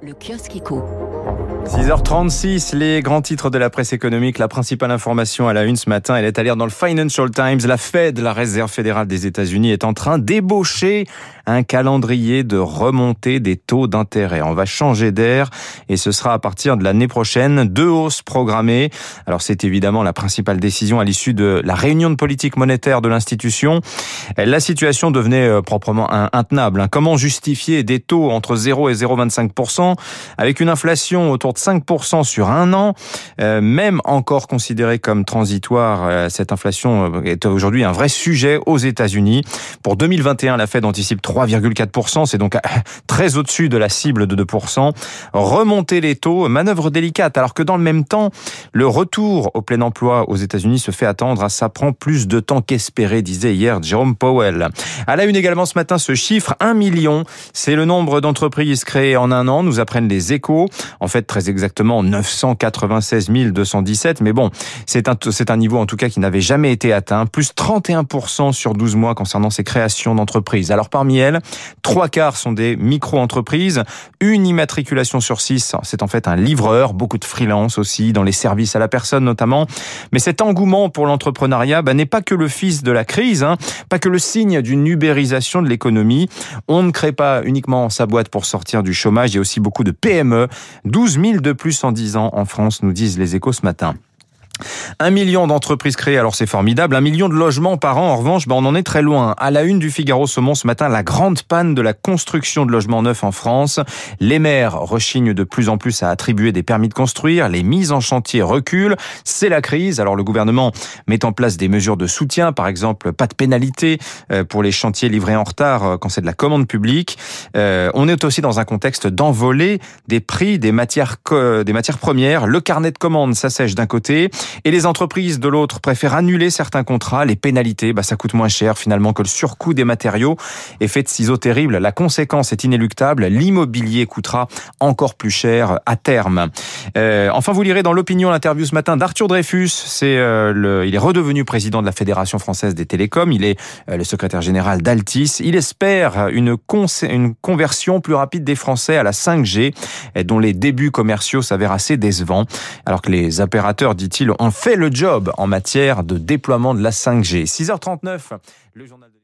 le kiosque éco. 6h36, les grands titres de la presse économique. La principale information à la une ce matin, elle est à lire dans le Financial Times. La Fed, la Réserve fédérale des États-Unis, est en train d'ébaucher un calendrier de remontée des taux d'intérêt. On va changer d'air et ce sera à partir de l'année prochaine. Deux hausses programmées. Alors c'est évidemment la principale décision à l'issue de la réunion de politique monétaire de l'institution. La situation devenait euh, proprement intenable. Hein. Comment justifier des taux entre 0 et 0,25% avec une inflation autour de 5% sur un an, euh, même encore considérée comme transitoire, euh, cette inflation euh, est aujourd'hui un vrai sujet aux États-Unis. Pour 2021, la Fed anticipe 3,4%, c'est donc très au-dessus de la cible de 2%. Remonter les taux, manœuvre délicate, alors que dans le même temps, le retour au plein emploi aux États-Unis se fait attendre. Ah, ça prend plus de temps qu'espéré, disait hier Jerome Powell. À la une également ce matin, ce chiffre, 1 million, c'est le nombre d'entreprises créées en un an, nous apprennent les échos. En fait, très exactement 996 217. Mais bon, c'est un, c'est un niveau en tout cas qui n'avait jamais été atteint. Plus 31% sur 12 mois concernant ces créations d'entreprises. Alors parmi elles, trois quarts sont des micro-entreprises. Une immatriculation sur six, c'est en fait un livreur. Beaucoup de freelance aussi, dans les services à la personne notamment. Mais cet engouement pour l'entrepreneuriat bah, n'est pas que le fils de la crise, hein, pas que le signe d'une ubérisation de l'économie. On ne crée pas uniquement sa boîte pour sortir du chômage. Il y a aussi beaucoup de PME. 12 000 de plus en 10 ans en France, nous disent les échos ce matin. Un million d'entreprises créées, alors c'est formidable. Un million de logements par an, en revanche, ben on en est très loin. À la une du Figaro Saumon ce matin, la grande panne de la construction de logements neufs en France. Les maires rechignent de plus en plus à attribuer des permis de construire. Les mises en chantier reculent. C'est la crise. Alors le gouvernement met en place des mesures de soutien, par exemple pas de pénalité euh, pour les chantiers livrés en retard euh, quand c'est de la commande publique. Euh, on est aussi dans un contexte d'envolée des prix des matières des matières premières. Le carnet de commandes s'assèche d'un côté et les entreprises de l'autre préfèrent annuler certains contrats. Les pénalités, bah, ça coûte moins cher finalement que le surcoût des matériaux. Effet de ciseaux terrible. La conséquence est inéluctable. L'immobilier coûtera encore plus cher à terme. Euh, enfin, vous lirez dans l'opinion l'interview ce matin d'Arthur Dreyfus. C'est euh, il est redevenu président de la Fédération française des télécoms. Il est euh, le secrétaire général d'Altis. Il espère une, une conversion plus rapide des Français à la 5G, dont les débuts commerciaux s'avèrent assez décevants, alors que les opérateurs, dit-il, ont fait le job en matière de déploiement de la 5G. 6h39, le journal de